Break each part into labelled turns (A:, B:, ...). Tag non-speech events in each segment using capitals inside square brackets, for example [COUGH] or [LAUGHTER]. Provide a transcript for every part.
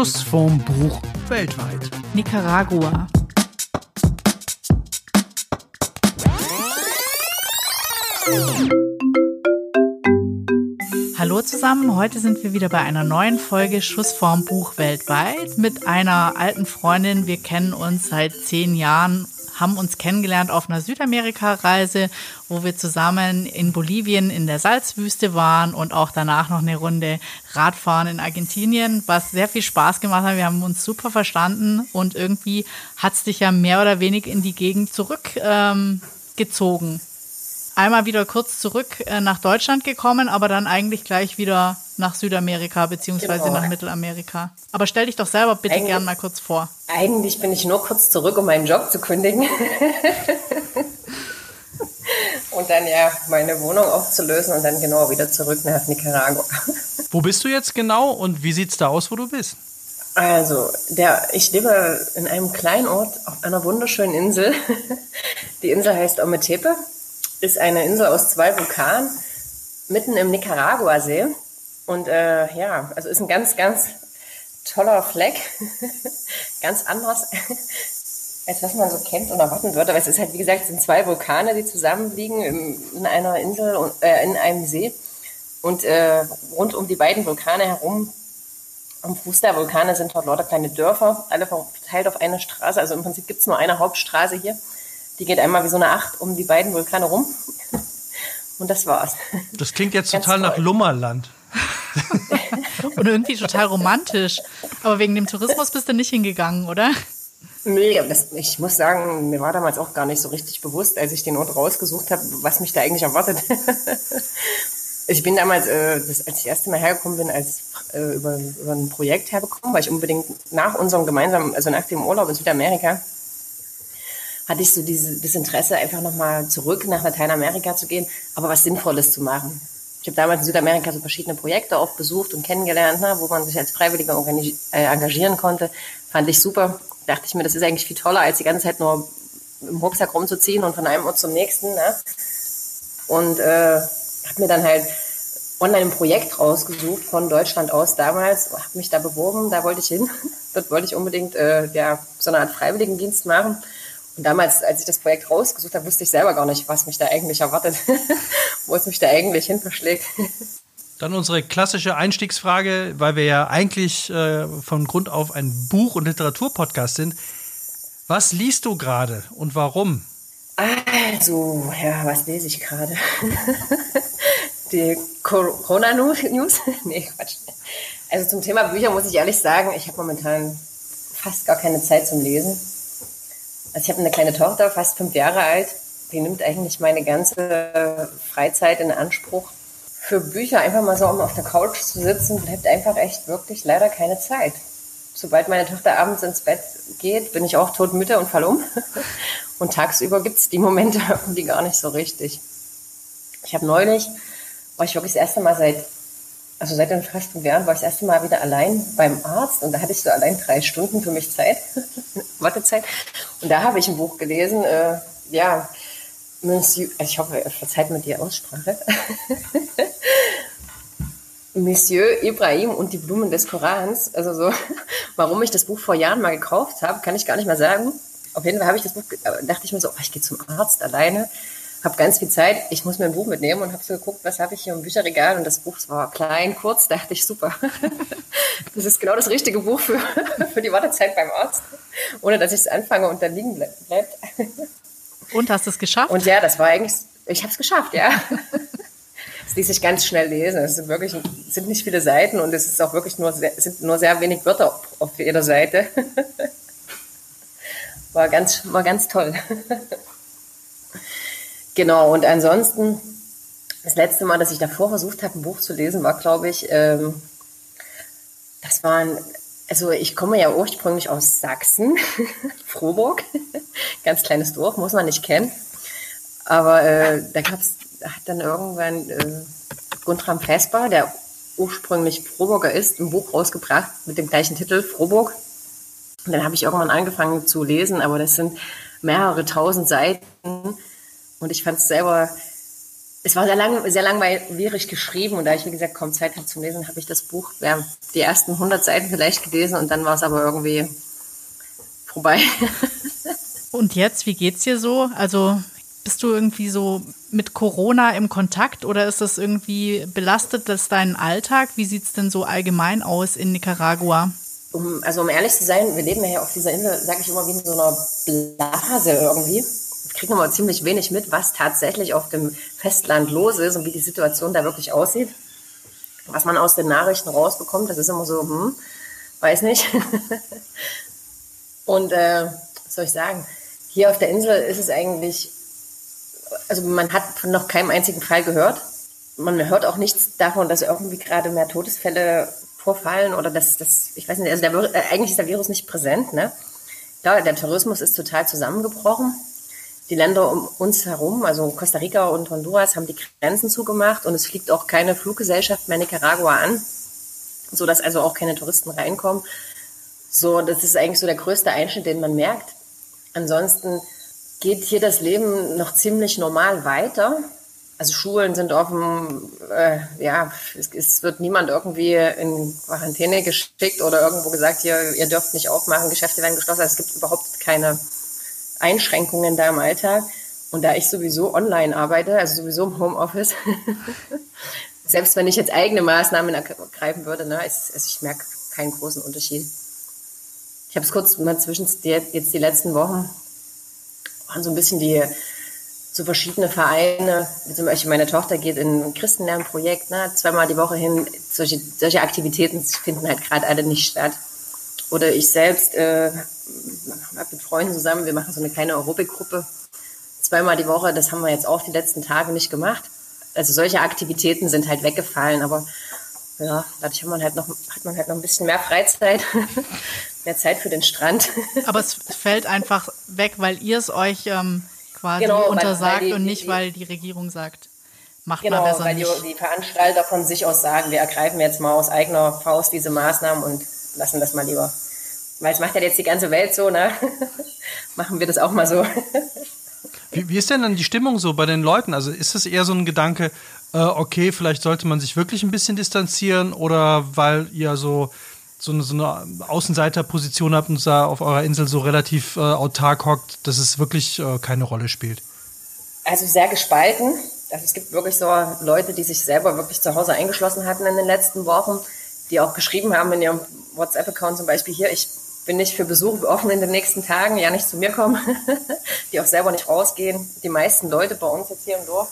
A: Schuss vom Buch weltweit.
B: Nicaragua. Hallo zusammen, heute sind wir wieder bei einer neuen Folge Schuss vorm Buch weltweit mit einer alten Freundin. Wir kennen uns seit zehn Jahren haben uns kennengelernt auf einer Südamerika-Reise, wo wir zusammen in Bolivien in der Salzwüste waren und auch danach noch eine Runde Radfahren in Argentinien, was sehr viel Spaß gemacht hat. Wir haben uns super verstanden und irgendwie hat es dich ja mehr oder weniger in die Gegend zurückgezogen. Ähm, einmal wieder kurz zurück äh, nach Deutschland gekommen, aber dann eigentlich gleich wieder nach Südamerika beziehungsweise genau. nach Mittelamerika. Aber stell dich doch selber bitte eigentlich, gern mal kurz vor.
C: Eigentlich bin ich nur kurz zurück, um meinen Job zu kündigen. [LAUGHS] und dann ja meine Wohnung aufzulösen und dann genau wieder zurück nach Nicaragua.
A: Wo bist du jetzt genau und wie sieht es da aus, wo du bist?
C: Also, der, ich lebe in einem kleinen Ort auf einer wunderschönen Insel. Die Insel heißt Ometepe ist eine Insel aus zwei Vulkanen mitten im Nicaragua-See. Und äh, ja, also ist ein ganz, ganz toller Fleck. [LAUGHS] ganz anders, [LAUGHS] als was man so kennt und erwarten würde. Aber es ist halt, wie gesagt, es sind zwei Vulkane, die zusammenliegen in, in einer Insel, und, äh, in einem See. Und äh, rund um die beiden Vulkane herum, am Fuß der Vulkane sind dort lauter kleine Dörfer, alle verteilt auf eine Straße. Also im Prinzip gibt es nur eine Hauptstraße hier. Die geht einmal wie so eine Acht um die beiden Vulkane rum. Und das war's.
A: Das klingt jetzt total toll. nach Lummerland. [LAUGHS]
B: Und irgendwie total romantisch. Aber wegen dem Tourismus bist du nicht hingegangen, oder?
C: Nee, das, ich muss sagen, mir war damals auch gar nicht so richtig bewusst, als ich den Ort rausgesucht habe, was mich da eigentlich erwartet. [LAUGHS] ich bin damals, äh, das, als ich das erste Mal hergekommen bin, als äh, über, über ein Projekt hergekommen, weil ich unbedingt nach unserem gemeinsamen, also nach dem Urlaub in Südamerika, hatte ich so diese, das Interesse, einfach nochmal zurück nach Lateinamerika zu gehen, aber was Sinnvolles zu machen. Ich habe damals in Südamerika so verschiedene Projekte auch besucht und kennengelernt, ne, wo man sich als Freiwilliger äh, engagieren konnte. Fand ich super. Dachte ich mir, das ist eigentlich viel toller, als die ganze Zeit nur im Rucksack rumzuziehen und von einem Ort zum nächsten. Ne? Und äh, habe mir dann halt online ein Projekt rausgesucht von Deutschland aus damals, habe mich da beworben, da wollte ich hin. [LAUGHS] Dort wollte ich unbedingt äh, ja, so eine Art Freiwilligendienst machen. Und damals, als ich das Projekt rausgesucht habe, wusste ich selber gar nicht, was mich da eigentlich erwartet, [LAUGHS] wo es mich da eigentlich hin verschlägt.
A: Dann unsere klassische Einstiegsfrage, weil wir ja eigentlich äh, von Grund auf ein Buch- und Literaturpodcast sind. Was liest du gerade und warum?
C: Also, ja, was lese ich gerade? [LAUGHS] Die Corona-News? [LAUGHS] nee, Quatsch. Also zum Thema Bücher muss ich ehrlich sagen, ich habe momentan fast gar keine Zeit zum Lesen. Also ich habe eine kleine Tochter, fast fünf Jahre alt. Die nimmt eigentlich meine ganze Freizeit in Anspruch. Für Bücher einfach mal so, um auf der Couch zu sitzen, bleibt einfach echt wirklich leider keine Zeit. Sobald meine Tochter abends ins Bett geht, bin ich auch todmüde und fall um. [LAUGHS] Und tagsüber gibt es die Momente [LAUGHS] irgendwie gar nicht so richtig. Ich habe neulich, war ich wirklich das erste Mal seit also seit den fast fünf Jahren war ich das erste Mal wieder allein beim Arzt und da hatte ich so allein drei Stunden für mich Zeit, [LAUGHS] Wartezeit. Und da habe ich ein Buch gelesen, äh, ja, Monsieur, ich hoffe, verzeiht mir die Aussprache. [LAUGHS] Monsieur Ibrahim und die Blumen des Korans. Also so, [LAUGHS] warum ich das Buch vor Jahren mal gekauft habe, kann ich gar nicht mehr sagen. Auf jeden Fall habe ich das Buch, dachte ich mir so, oh, ich gehe zum Arzt alleine habe ganz viel Zeit, ich muss mir ein Buch mitnehmen und habe so geguckt, was habe ich hier im Bücherregal und das Buch war klein, kurz, dachte ich, super. [LAUGHS] Das ist genau das richtige Buch für, [LAUGHS] für die Wartezeit beim Arzt, ohne dass ich es anfange und dann liegen bleibt.
B: Und hast du es geschafft?
C: Und ja, das war eigentlich, ich habe es geschafft, ja. [LAUGHS] Es ließ sich ganz schnell lesen. Es sind wirklich, sind nicht viele Seiten und es ist auch wirklich nur, es sind nur sehr wenig Wörter auf jeder Seite. War ganz, war ganz toll. Genau, und ansonsten, das letzte Mal, dass ich davor versucht habe, ein Buch zu lesen, war, glaube ich, ähm, das waren, also ich komme ja ursprünglich aus Sachsen, [LAUGHS] Frohburg, [LAUGHS] ganz kleines Dorf, muss man nicht kennen. Aber äh, da gab's, hat dann irgendwann äh, Guntram Vesper, der ursprünglich Frohburger ist, ein Buch rausgebracht mit dem gleichen Titel, Frohburg. Und dann habe ich irgendwann angefangen zu lesen, aber das sind mehrere tausend Seiten und ich fand es selber es war sehr, lang, sehr langweilig geschrieben und da ich, wie gesagt, kaum Zeit hatte zum Lesen, habe ich das Buch, ja, die ersten 100 Seiten vielleicht gelesen und dann war es aber irgendwie vorbei. [LAUGHS]
B: und jetzt, wie geht's dir so? Also bist du irgendwie so mit Corona im Kontakt oder ist das irgendwie belastet das deinen Alltag? Wie sieht es denn so allgemein aus in Nicaragua?
C: Um, also um ehrlich zu sein, wir leben ja hier auf dieser Insel, sage ich immer, wie in so einer Blase irgendwie kriegen wir ziemlich wenig mit, was tatsächlich auf dem Festland los ist und wie die Situation da wirklich aussieht. Was man aus den Nachrichten rausbekommt, das ist immer so, hm, weiß nicht. [LAUGHS] und äh, was soll ich sagen? Hier auf der Insel ist es eigentlich, also man hat von noch keinem einzigen Fall gehört. Man hört auch nichts davon, dass irgendwie gerade mehr Todesfälle vorfallen oder dass das, ich weiß nicht, also der, äh, eigentlich ist der Virus nicht präsent, ne? Klar, der Tourismus ist total zusammengebrochen die Länder um uns herum, also Costa Rica und Honduras, haben die Grenzen zugemacht und es fliegt auch keine Fluggesellschaft mehr Nicaragua an, so dass also auch keine Touristen reinkommen. So, das ist eigentlich so der größte Einschnitt, den man merkt. Ansonsten geht hier das Leben noch ziemlich normal weiter. Also Schulen sind offen, äh, ja, es, es, wird niemand irgendwie in Quarantäne geschickt oder irgendwo gesagt, hier, ihr dürft nicht aufmachen, Geschäfte werden geschlossen. Also es gibt überhaupt keine Einschränkungen da im Alltag. Und da ich sowieso online arbeite, also sowieso im Homeoffice, [LAUGHS] selbst wenn ich jetzt eigene Maßnahmen ergreifen würde, ne, ist, ist, ich merke keinen großen Unterschied. Ich habe es kurz mal zwischen jetzt die letzten Wochen waren so ein bisschen die so verschiedene Vereine, zum Beispiel meine Tochter geht in ein Christenlernprojekt, ne, zweimal die Woche hin. Solche, solche Aktivitäten finden halt gerade alle nicht statt. Oder ich selbst äh, mit Freunden zusammen, wir machen so eine kleine Aerobic-Gruppe zweimal die Woche. Das haben wir jetzt auch die letzten Tage nicht gemacht. Also solche Aktivitäten sind halt weggefallen, aber ja, dadurch hat man halt noch, hat man halt noch ein bisschen mehr Freizeit, [LAUGHS] mehr Zeit für den Strand. [LAUGHS]
B: Aber es fällt einfach weg, weil ihr es euch ähm, quasi genau, untersagt weil, weil die, und nicht, die, weil die Regierung sagt, macht genau, mal besser
C: weil
B: nicht.
C: die, die Veranstalter von sich aus sagen, wir ergreifen jetzt mal aus eigener Faust diese Maßnahmen und lassen das mal lieber weil es macht ja jetzt die ganze Welt so, ne? [LAUGHS] Machen wir das auch mal so. [LAUGHS]
A: wie, wie, ist denn dann die Stimmung so bei den Leuten? Also ist es eher so ein Gedanke, äh, okay, vielleicht sollte man sich wirklich ein bisschen distanzieren oder weil ihr so, so eine, so eine Außenseiterposition habt und da auf eurer Insel so relativ äh, autark hockt, dass es wirklich äh, keine Rolle spielt?
C: Also sehr gespalten. Also es gibt wirklich so Leute, die sich selber wirklich zu Hause eingeschlossen hatten in den letzten Wochen, die auch geschrieben haben in ihrem WhatsApp-Account zum Beispiel hier, ich bin nicht für Besuch offen in den nächsten Tagen, ja nicht zu mir kommen, [LAUGHS] die auch selber nicht rausgehen. Die meisten Leute bei uns jetzt hier im Dorf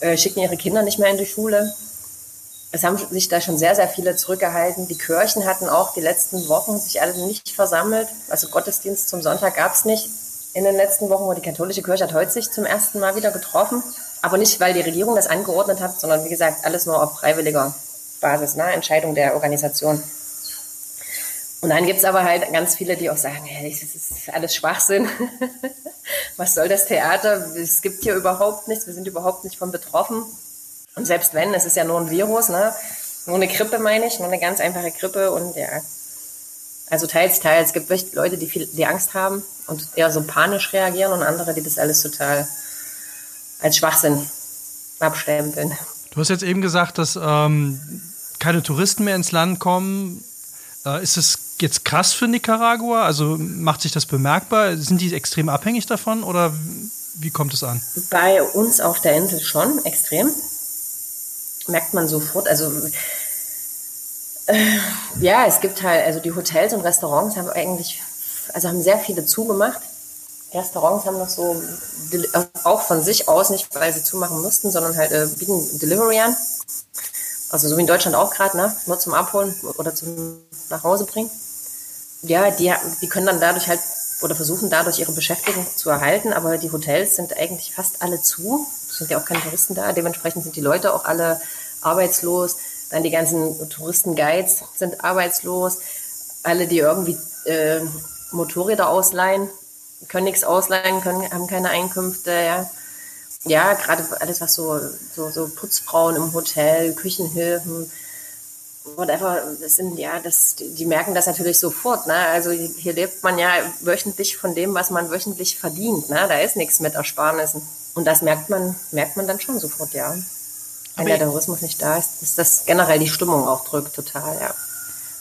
C: äh, schicken ihre Kinder nicht mehr in die Schule. Es haben sich da schon sehr, sehr viele zurückgehalten. Die Kirchen hatten auch die letzten Wochen sich alle nicht versammelt. Also Gottesdienst zum Sonntag gab es nicht in den letzten Wochen. Und die katholische Kirche hat heute sich zum ersten Mal wieder getroffen. Aber nicht, weil die Regierung das angeordnet hat, sondern wie gesagt, alles nur auf freiwilliger Basis, ne? Entscheidung der Organisation. Und dann gibt's aber halt ganz viele, die auch sagen, hey, das ist alles Schwachsinn. [LAUGHS] Was soll das Theater? Es gibt hier überhaupt nichts, wir sind überhaupt nicht von betroffen. Und selbst wenn, es ist ja nur ein Virus, ne? Nur eine Grippe meine ich, nur eine ganz einfache Grippe und ja. Also teils, teils. Es gibt Leute, die viel, die Angst haben und eher so panisch reagieren und andere, die das alles total als Schwachsinn abstempeln.
A: Du hast jetzt eben gesagt, dass ähm, keine Touristen mehr ins Land kommen. Äh, ist es jetzt krass für Nicaragua? Also macht sich das bemerkbar? Sind die extrem abhängig davon oder wie kommt es an?
C: Bei uns auf der Insel schon extrem. Merkt man sofort. Also äh, ja, es gibt halt, also die Hotels und Restaurants haben eigentlich, also haben sehr viele zugemacht. Restaurants haben noch so auch von sich aus, nicht weil sie zumachen mussten, sondern halt äh, bieten Delivery an. Also so wie in Deutschland auch gerade, ne? Nur zum Abholen oder zum nach Hause bringen ja, die, die können dann dadurch halt oder versuchen dadurch ihre Beschäftigung zu erhalten, aber die Hotels sind eigentlich fast alle zu. Es sind ja auch keine Touristen da. Dementsprechend sind die Leute auch alle arbeitslos. Dann die ganzen Touristenguides sind arbeitslos. Alle, die irgendwie äh, Motorräder ausleihen, können nichts ausleihen, können, haben keine Einkünfte. Ja, ja gerade alles, was so, so, so Putzfrauen im Hotel, Küchenhilfen, whatever, das sind ja, das, die merken das natürlich sofort. Ne? Also hier lebt man ja wöchentlich von dem, was man wöchentlich verdient. Ne? Da ist nichts mit Ersparnissen. Und das merkt man, merkt man dann schon sofort, ja. Wenn der Tourismus nicht da ist, dass das generell die Stimmung auch drückt, total, ja.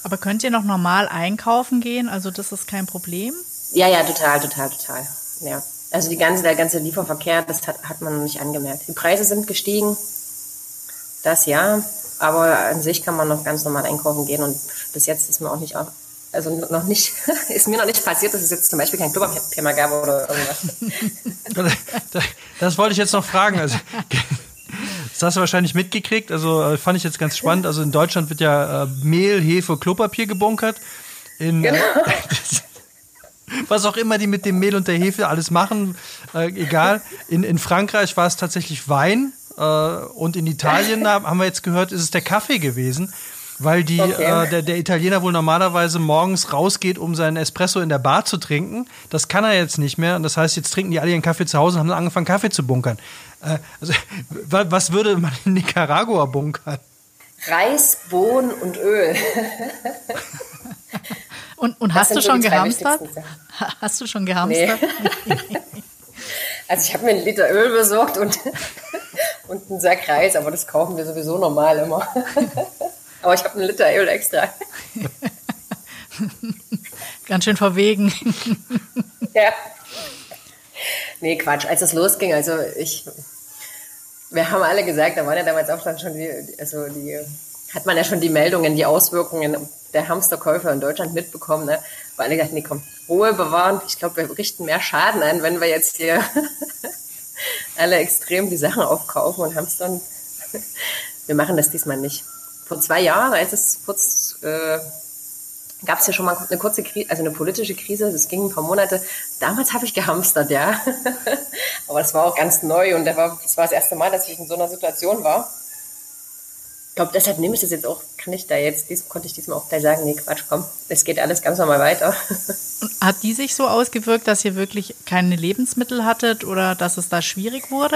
B: Aber könnt ihr noch normal einkaufen gehen? Also das ist kein Problem?
C: Ja, ja, total, total, total. Ja. Also die ganze, der ganze Lieferverkehr, das hat, hat man noch nicht angemerkt. Die Preise sind gestiegen, das ja, aber an sich kann man noch ganz normal einkaufen gehen und bis jetzt ist mir auch nicht auch, also noch nicht, [LAUGHS] ist mir noch nicht passiert, dass es jetzt zum Beispiel kein Klopapier mehr gab oder irgendwas. [LAUGHS]
A: das wollte ich jetzt noch fragen. Also, das hast du wahrscheinlich mitgekriegt. Also äh, fand ich jetzt ganz spannend. Also in Deutschland wird ja äh, Mehl, Hefe, Klopapier gebunkert. In, äh, [LAUGHS] genau. Was auch immer die mit dem Mehl und der Hefe alles machen, äh, egal. In, in Frankreich war es tatsächlich Wein äh, und in Italien, haben wir jetzt gehört, ist es der Kaffee gewesen weil die, okay. äh, der, der Italiener wohl normalerweise morgens rausgeht, um seinen Espresso in der Bar zu trinken. Das kann er jetzt nicht mehr. Und das heißt, jetzt trinken die alle ihren Kaffee zu Hause und haben dann angefangen, Kaffee zu bunkern. Äh, also, [LAUGHS] was würde man in Nicaragua bunkern?
C: Reis, Bohnen und Öl. [LAUGHS]
B: und, und hast du schon gehamstert? Hast du schon gehamstert? Nee. [LAUGHS]
C: also ich habe mir einen Liter Öl besorgt und, [LAUGHS] und einen Sack Reis, aber das kaufen wir sowieso normal immer. [LAUGHS] Aber ich habe einen Liter Öl extra.
B: Ganz schön verwegen.
C: ja. Nee, Quatsch. Als es losging, also ich, wir haben alle gesagt, da waren ja damals auch dann schon die, also die, hat man ja schon die Meldungen, die Auswirkungen der Hamsterkäufer in Deutschland mitbekommen, ne? Weil alle gesagt, nee, komm, Ruhe bewahren. Ich glaube, wir richten mehr Schaden an, wenn wir jetzt hier [LAUGHS] alle extrem die Sachen aufkaufen und hamstern. [LAUGHS] Wir machen das diesmal nicht vor zwei Jahren, als es kurz äh, gab es ja schon mal eine kurze Krise, also eine politische Krise, das ging ein paar Monate. Damals habe ich gehamstert, ja. [LAUGHS] Aber das war auch ganz neu und das war das erste Mal, dass ich in so einer Situation war. Ich glaube, deshalb nehme ich das jetzt auch, kann ich da jetzt, dies, konnte ich diesmal auch gleich sagen, nee, Quatsch, komm, es geht alles ganz normal weiter. [LAUGHS]
B: Hat die sich so ausgewirkt, dass ihr wirklich keine Lebensmittel hattet oder dass es da schwierig wurde?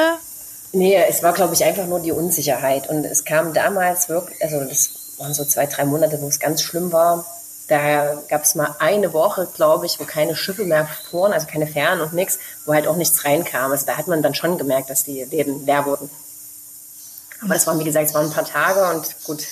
C: Nee, es war, glaube ich, einfach nur die Unsicherheit. Und es kam damals wirklich, also das waren so zwei, drei Monate, wo es ganz schlimm war. Da gab es mal eine Woche, glaube ich, wo keine Schiffe mehr fuhren, also keine Fähren und nichts, wo halt auch nichts reinkam. Also da hat man dann schon gemerkt, dass die Läden leer wurden. Aber das waren, wie gesagt, es waren ein paar Tage und gut.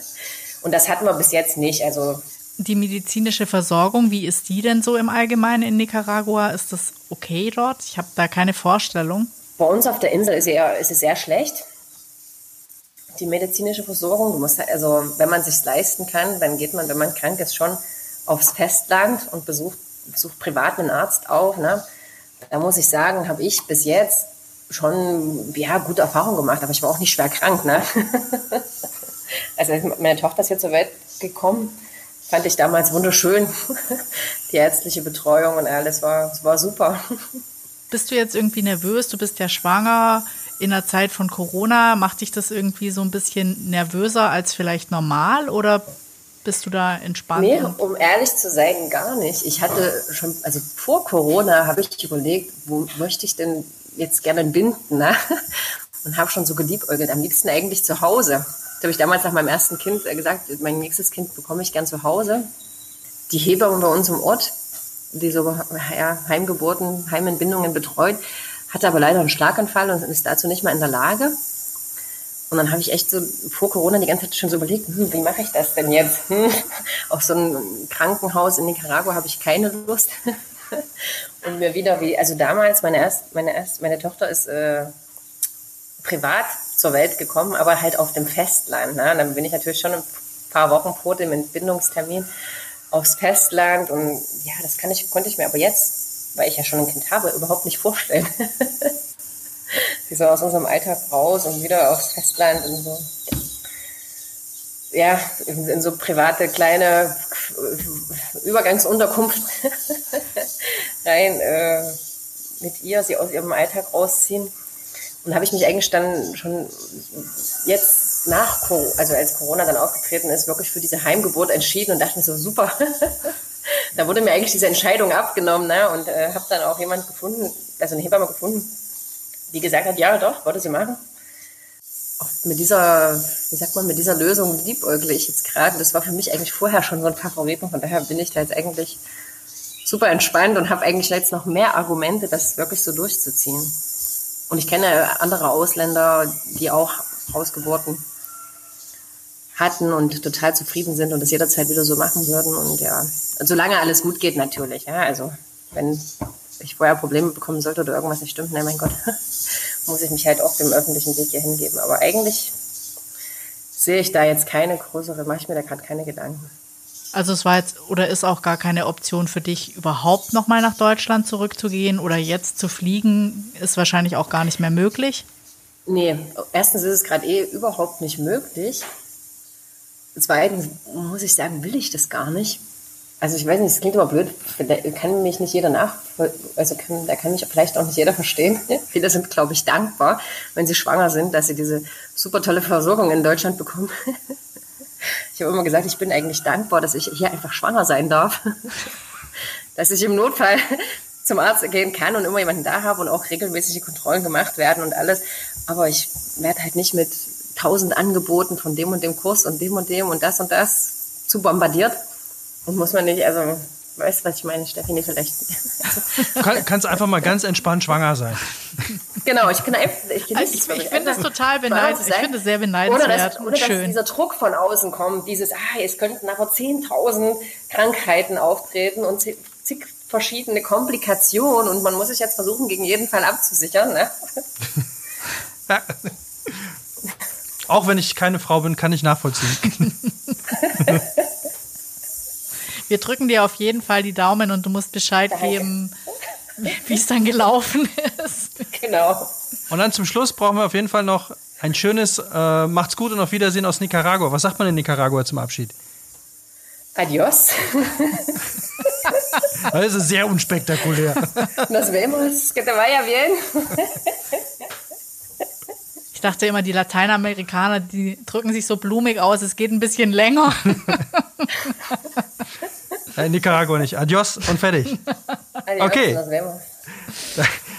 C: [LAUGHS] und das hatten wir bis jetzt nicht. Also
B: die medizinische Versorgung, wie ist die denn so im Allgemeinen in Nicaragua? Ist das okay dort? Ich habe da keine Vorstellung.
C: Bei uns auf der Insel ist, eher, ist es sehr schlecht. Die medizinische Versorgung, du musst, also wenn man sich leisten kann, dann geht man, wenn man krank ist, schon aufs Festland und besucht, besucht privat einen Arzt auf. Ne? Da muss ich sagen, habe ich bis jetzt schon ja, gute Erfahrungen gemacht, aber ich war auch nicht schwer krank. Ne? [LAUGHS] also meine Tochter ist jetzt zur Welt gekommen, fand ich damals wunderschön. [LAUGHS] Die ärztliche Betreuung und alles war, war super. [LAUGHS]
B: Bist du jetzt irgendwie nervös? Du bist ja schwanger in der Zeit von Corona. Macht dich das irgendwie so ein bisschen nervöser als vielleicht normal oder bist du da entspannt?
C: Nee, um ehrlich zu sein, gar nicht. Ich hatte schon, also vor Corona habe ich überlegt, wo möchte ich denn jetzt gerne binden, ne? [LAUGHS] Und habe schon so geliebäugelt, am liebsten eigentlich zu Hause. Das habe ich damals nach meinem ersten Kind gesagt, mein nächstes Kind bekomme ich gern zu Hause. Die Hebamme bei uns im Ort, die so ja, Heimgeburten, Heimentbindungen betreut, hatte aber leider einen Schlaganfall und ist dazu nicht mehr in der Lage. Und dann habe ich echt so vor Corona die ganze Zeit schon so überlegt, hm, wie mache ich das denn jetzt? Hm, [LAUGHS] auf so ein Krankenhaus in Nicaragua habe ich keine Lust. [LAUGHS] und mir wieder wie, also damals, meine, erst, meine, erst, meine Tochter ist äh, privat zur Welt gekommen, aber halt auf dem Festland. Ne? Dann bin ich natürlich schon ein paar Wochen vor dem Entbindungstermin aufs Festland und ja, das kann ich, konnte ich mir aber jetzt, weil ich ja schon ein Kind habe, überhaupt nicht vorstellen. [LAUGHS] Sie so aus unserem Alltag raus und wieder aufs Festland und so. Ja, in, in so private kleine Übergangsunterkunft [LAUGHS] rein äh, mit ihr, sie aus ihrem Alltag rausziehen. Und habe ich mich eigentlich dann schon jetzt nach, also als Corona dann aufgetreten ist, wirklich für diese Heimgeburt entschieden und dachte mir so, super. [LAUGHS] da wurde mir eigentlich diese Entscheidung abgenommen ne? und äh, habe dann auch jemand gefunden, also eine Hebamme gefunden, die gesagt hat, ja doch, wollte sie machen. Auch mit dieser, wie sagt man, mit dieser Lösung liebäugle ich jetzt gerade. Das war für mich eigentlich vorher schon so ein Favorit und von daher bin ich da jetzt eigentlich super entspannt und habe eigentlich jetzt noch mehr Argumente, das wirklich so durchzuziehen. Und ich kenne andere Ausländer, die auch Hausgeburten hatten und total zufrieden sind und das jederzeit wieder so machen würden. Und ja, solange alles gut geht natürlich. Ja, also wenn ich vorher Probleme bekommen sollte oder irgendwas nicht stimmt, nein, mein Gott, [LAUGHS] muss ich mich halt auch dem öffentlichen Weg hier hingeben. Aber eigentlich sehe ich da jetzt keine größere, mache ich mir da gerade keine Gedanken.
B: Also es war jetzt oder ist auch gar keine Option für dich, überhaupt nochmal nach Deutschland zurückzugehen oder jetzt zu fliegen, ist wahrscheinlich auch gar nicht mehr möglich?
C: Nee, erstens ist es gerade eh überhaupt nicht möglich. Zweitens muss ich sagen, will ich das gar nicht. Also ich weiß nicht, es klingt immer blöd, da kann mich nicht jeder nach, also kann, da kann mich vielleicht auch nicht jeder verstehen. [LAUGHS] Viele sind, glaube ich, dankbar, wenn sie schwanger sind, dass sie diese super tolle Versorgung in Deutschland bekommen. [LAUGHS] Ich habe immer gesagt, ich bin eigentlich dankbar, dass ich hier einfach schwanger sein darf. [LAUGHS] Dass ich im Notfall zum Arzt gehen kann und immer jemanden da habe und auch regelmäßige Kontrollen gemacht werden und alles. Aber ich werde halt nicht mit tausend Angeboten von dem und dem Kurs und dem und dem und das und das zu bombardiert. Und muss man nicht, also, weißt du, was ich meine, Steffi, nicht vielleicht.
A: Du [LAUGHS] kann, kannst einfach mal ganz entspannt schwanger sein.
C: Genau, ich kann einfach, ich,
B: also ich, ich finde es total beneidenswert. Ich finde es sehr beneidenswert
C: ohne dass,
B: und
C: ohne,
B: schön.
C: dass dieser Druck von außen kommt, dieses, ah, es könnten aber 10.000 Krankheiten auftreten und zig verschiedene Komplikationen und man muss sich jetzt versuchen, gegen jeden Fall abzusichern. Ne? [LAUGHS]
A: Ja. Auch wenn ich keine Frau bin, kann ich nachvollziehen. [LAUGHS]
B: Wir drücken dir auf jeden Fall die Daumen und du musst Bescheid
C: Danke.
B: geben, wie es dann gelaufen ist.
C: Genau.
A: Und dann zum Schluss brauchen wir auf jeden Fall noch ein schönes äh, Macht's gut und auf Wiedersehen aus Nicaragua. Was sagt man in Nicaragua zum Abschied?
C: Adios. [LAUGHS]
A: Das ist sehr unspektakulär.
C: Nos vemos. Que te vaya bien.
B: Ich dachte immer, die Lateinamerikaner, die drücken sich so blumig aus, es geht ein bisschen länger. [LAUGHS]
A: In Nicaragua nicht. Adios und fertig. Okay.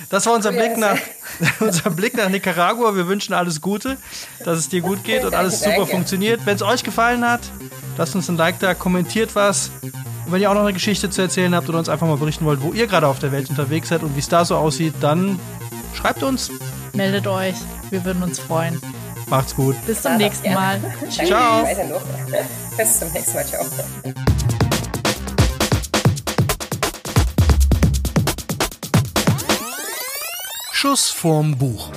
A: Das war unser Blick, nach, [LAUGHS] unser Blick nach Nicaragua. Wir wünschen alles Gute, dass es dir gut geht und alles super funktioniert. Wenn es euch gefallen hat, lasst uns ein Like da, kommentiert was. Und wenn ihr auch noch eine Geschichte zu erzählen habt oder uns einfach mal berichten wollt, wo ihr gerade auf der Welt unterwegs seid und wie es da so aussieht, dann schreibt uns.
B: Meldet euch, wir würden uns freuen.
A: Macht's gut.
B: Bis zum nächsten Mal. [LAUGHS]
A: Ciao. [LAUGHS]
C: Bis zum nächsten Mal. Ciao.
A: Schuss vorm Buch.